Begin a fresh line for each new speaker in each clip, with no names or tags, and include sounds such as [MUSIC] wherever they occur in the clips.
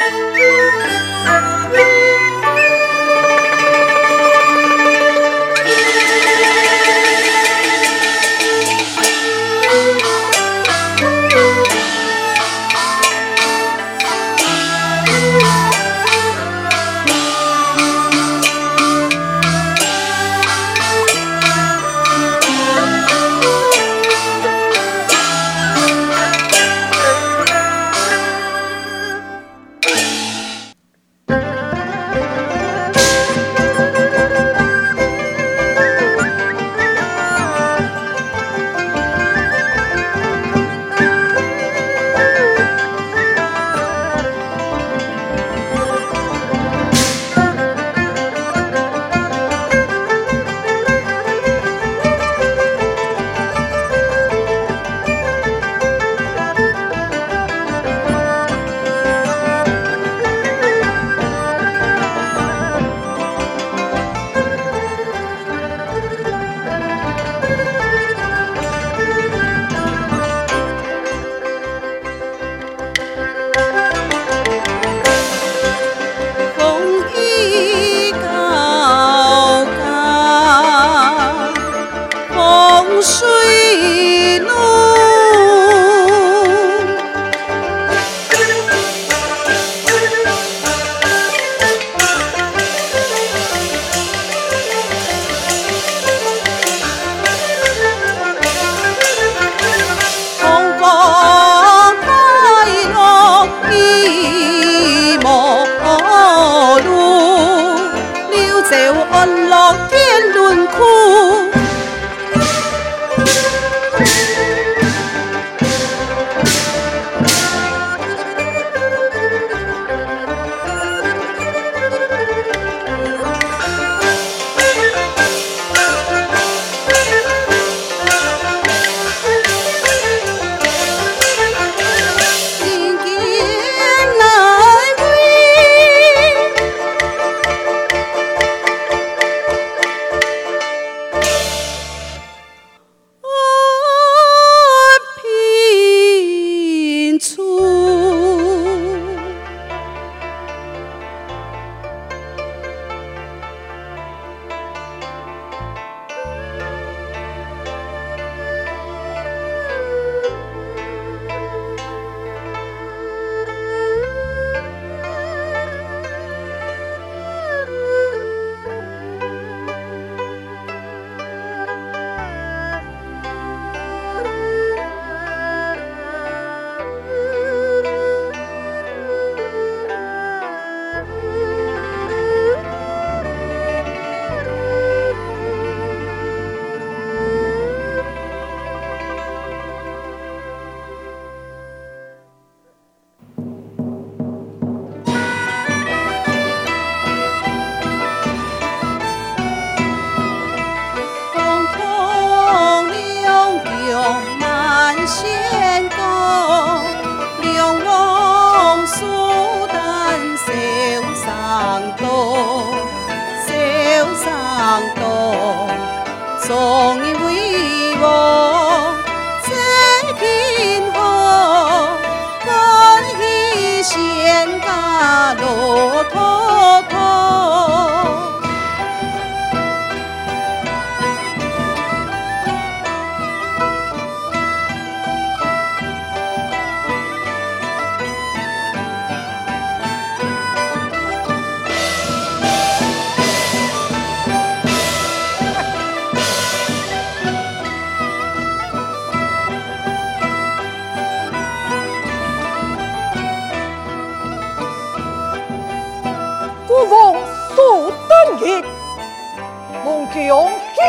Música [LAUGHS]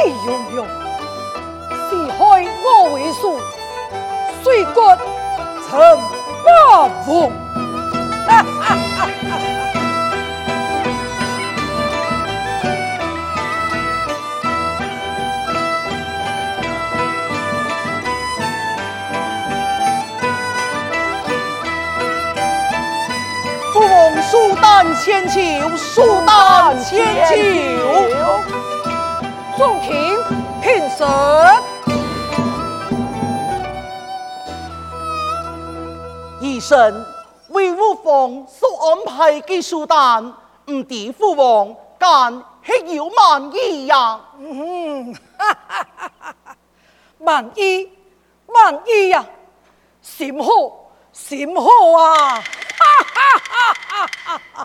千众卿平身。一生
为父皇所安排的书单，唔敌父王敢系有满意呀？
嗯，哈哈哈哈哈，满意，满意呀，心好，心好啊！哈哈哈哈哈哈。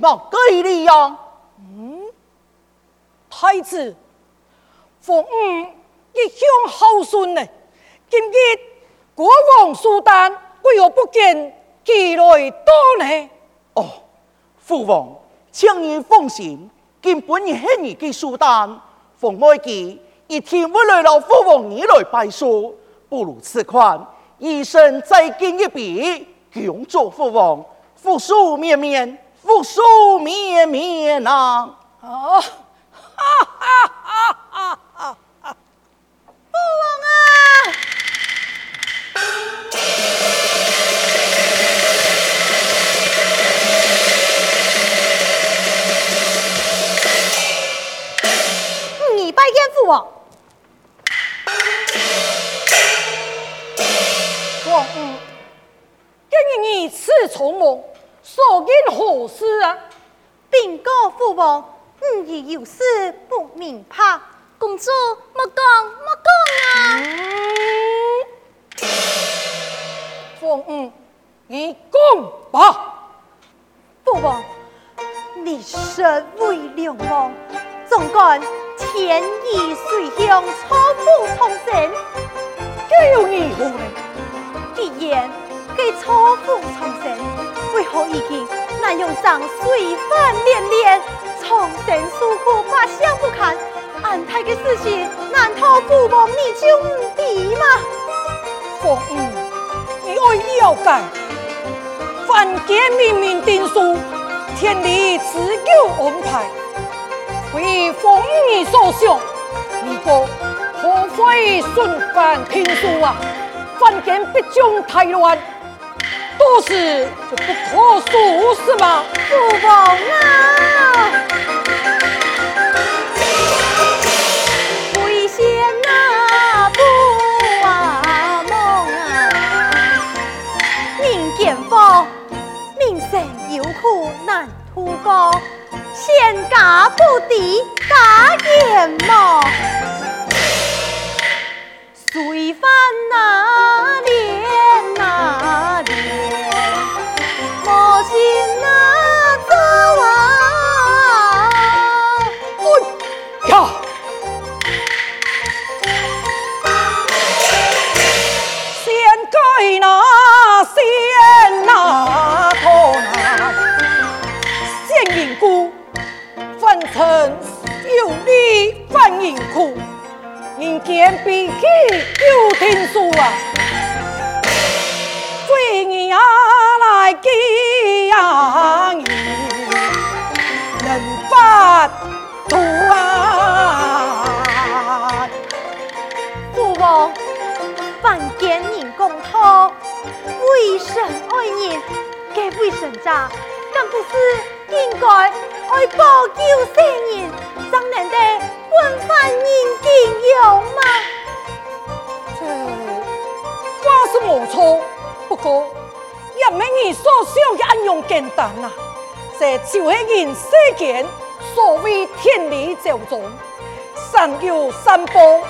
嘅钱物居里呀？
嗯，太子，父母一向孝顺呢，今日国王苏丹为何不见寄来多呢？
哦，父王，请你放心，根本系你嘅苏丹，奉爱记一天会来到父王你来拜寿，不如此款，一生再见一笔。永做父王，福寿绵绵，福寿绵绵啊！
啊！哈哈哈哈哈哈！
父王啊！你拜见父王。
你此从梦，所因何事啊？
禀告父王，吾儿有事不明白，公主莫讲莫讲啊！
凤儿，你讲吧。
父王，你身为良王，纵管天意随向，错付重生。
这有你何呢？
既然给错付重生，为何已经难用上随番连连，重生诉苦，百想不堪？安排的事情，难道父王你就唔知吗？
凤仪，你要了解，凡间明明定数，天理自有安排。为凤仪所想，如果何非顺番听书啊？凡间必将太乱，到时就不可收拾嘛。
父王啊！有苦难渡过，仙家不敌大阎魔，随番那连那
连，简单呐。这就是人世间所谓天理昭彰，善有善报，恶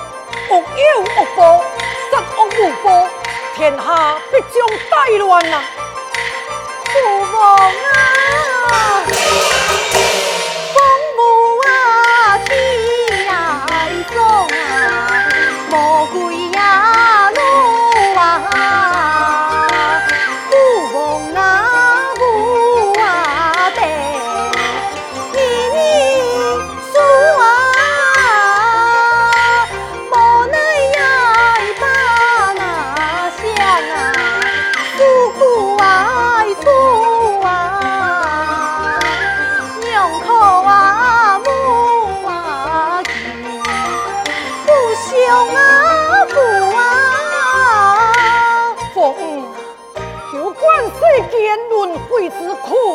有恶报，杀恶无报，天下必将大乱呐！
父王啊！
天规啊，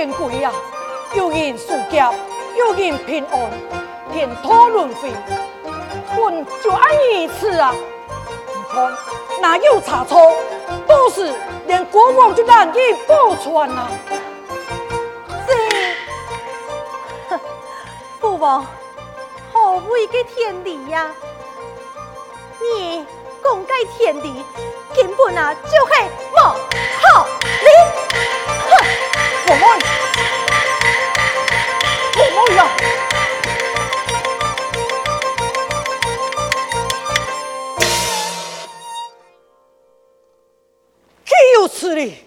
人受劫，有人平安，天土轮回，本就按一次啊！你看哪有差错？都是连国王就难以保全呐！
这，父王何谓个天理呀？你公盖天理，根本啊就是无好理。
我妹，我妹呀！岂有此理！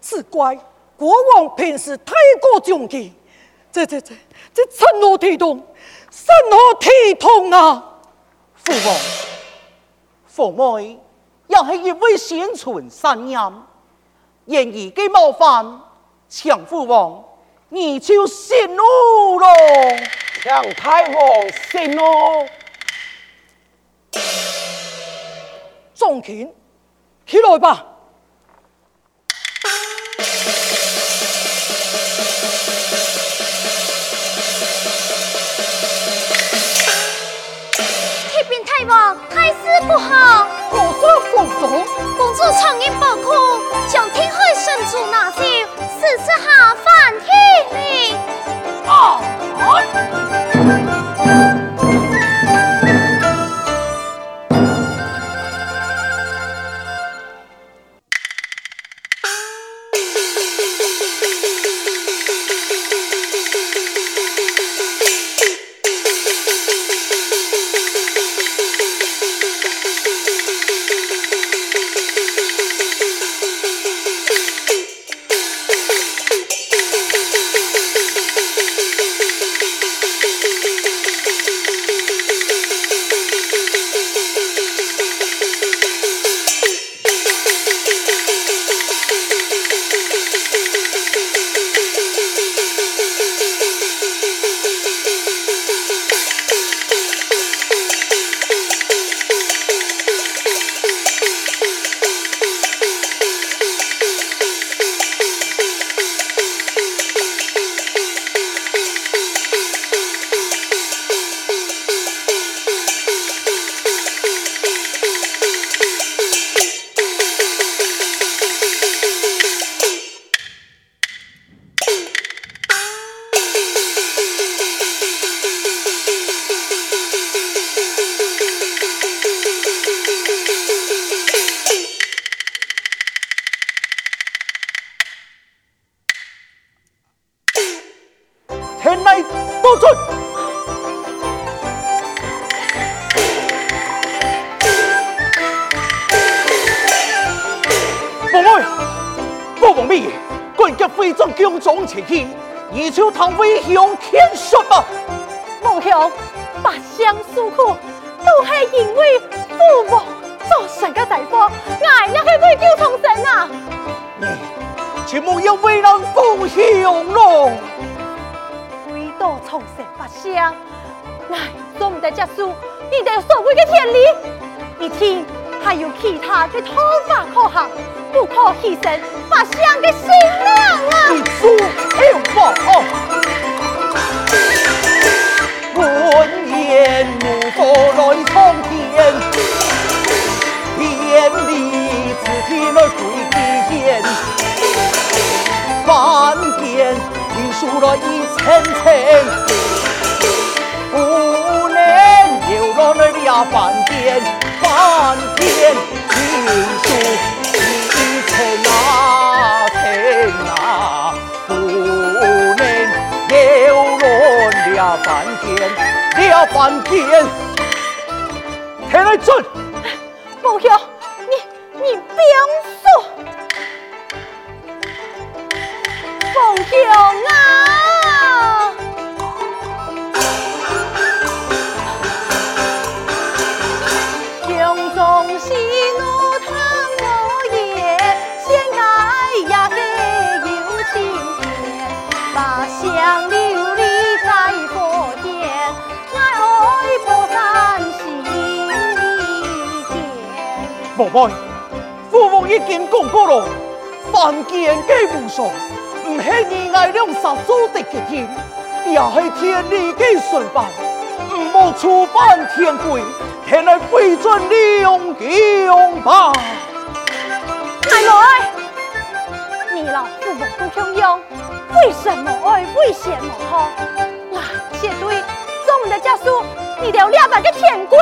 只怪国王平时太过重气，这这这这成何体统？成何体统啊！
父王，父妹也也是一位心存善念，愿意给冒犯，强父王，你就息怒咯。
强太王息怒，
众卿起来吧。
太师不好，
我说公主，
公主常年抱苦，将天海神珠拿走，四次下凡天里。
啊！
前去，以求唐飞向天说吧。
母兄，八相诉苦，都是因为父母做神的财富，俺也是为救重生啊。
你，切莫要为难父兄咯。
为道重生八相，俺做唔得这事，你得所谓的天理。一天还有其他的方法可行，不可牺牲把相的性命啊！
你做听话哦。本言无所来苍天，天理自天来归地间，凡间听书来一层层，不能有落来了凡间，凡间听书。啊，天啊，不能有乱了翻天，了翻天，天来准。
母兄，
父辈，父王已经讲过了，凡间皆无常，唔系你爱两杀做的决定，也系天理嘅顺办，唔好触犯天规，天来归尊两公吧。
奶奶，你老父王不中用，为什么爱危险无好？来，谢对，做我们的家属，你了了解个天规。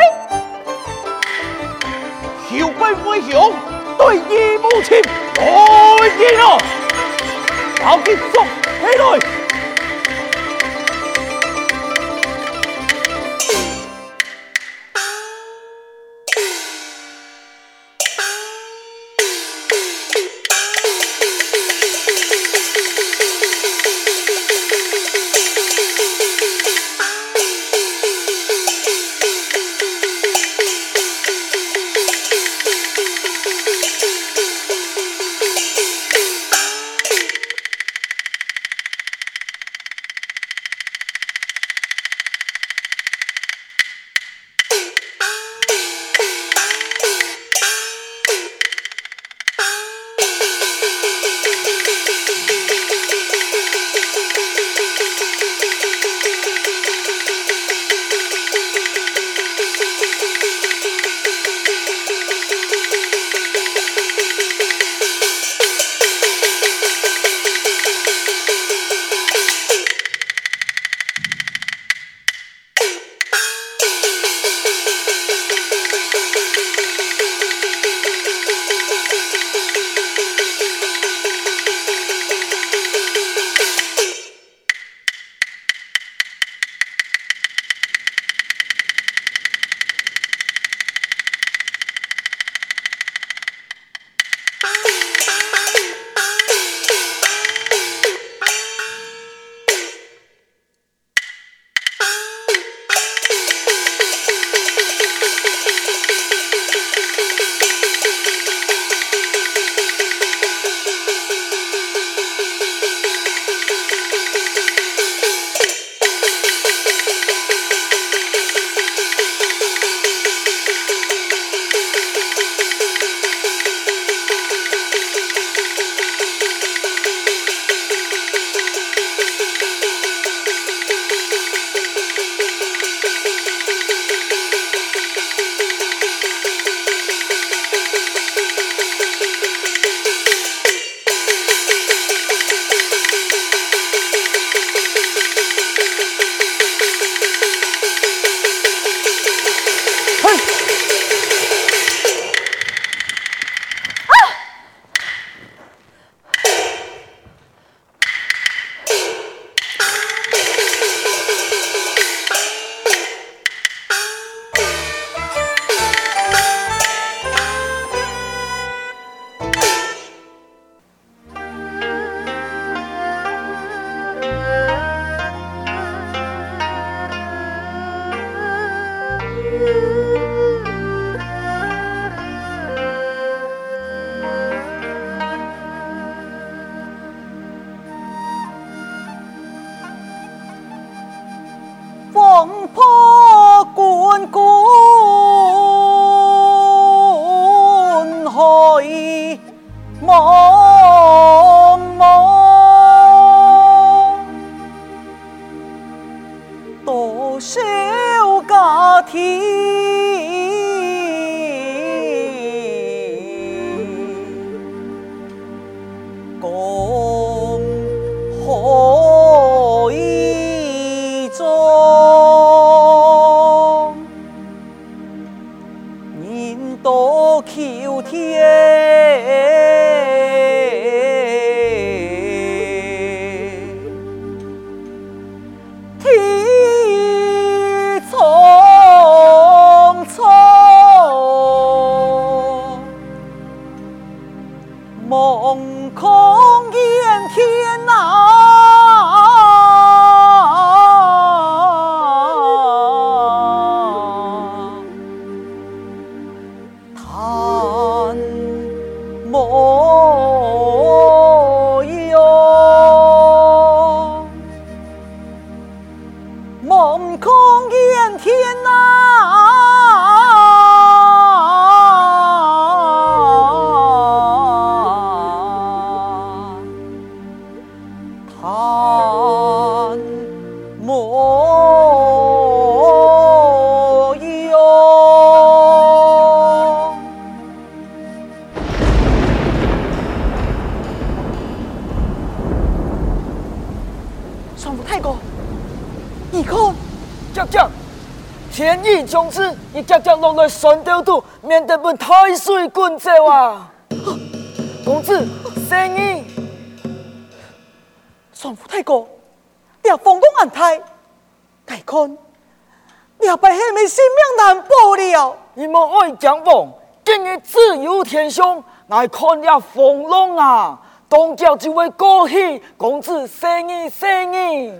要归回乡，对义母亲来见啊！好结束起
来。yeah.
总之，你家家弄来酸掉肚，免得本太岁滚走啊！公子，生意。
双府太高，你要封公安泰，大看，你要把黑妹性命难保了。
你们爱讲风，今日自由天上，来看了风浪啊！东郊就会过去，公子生意生意。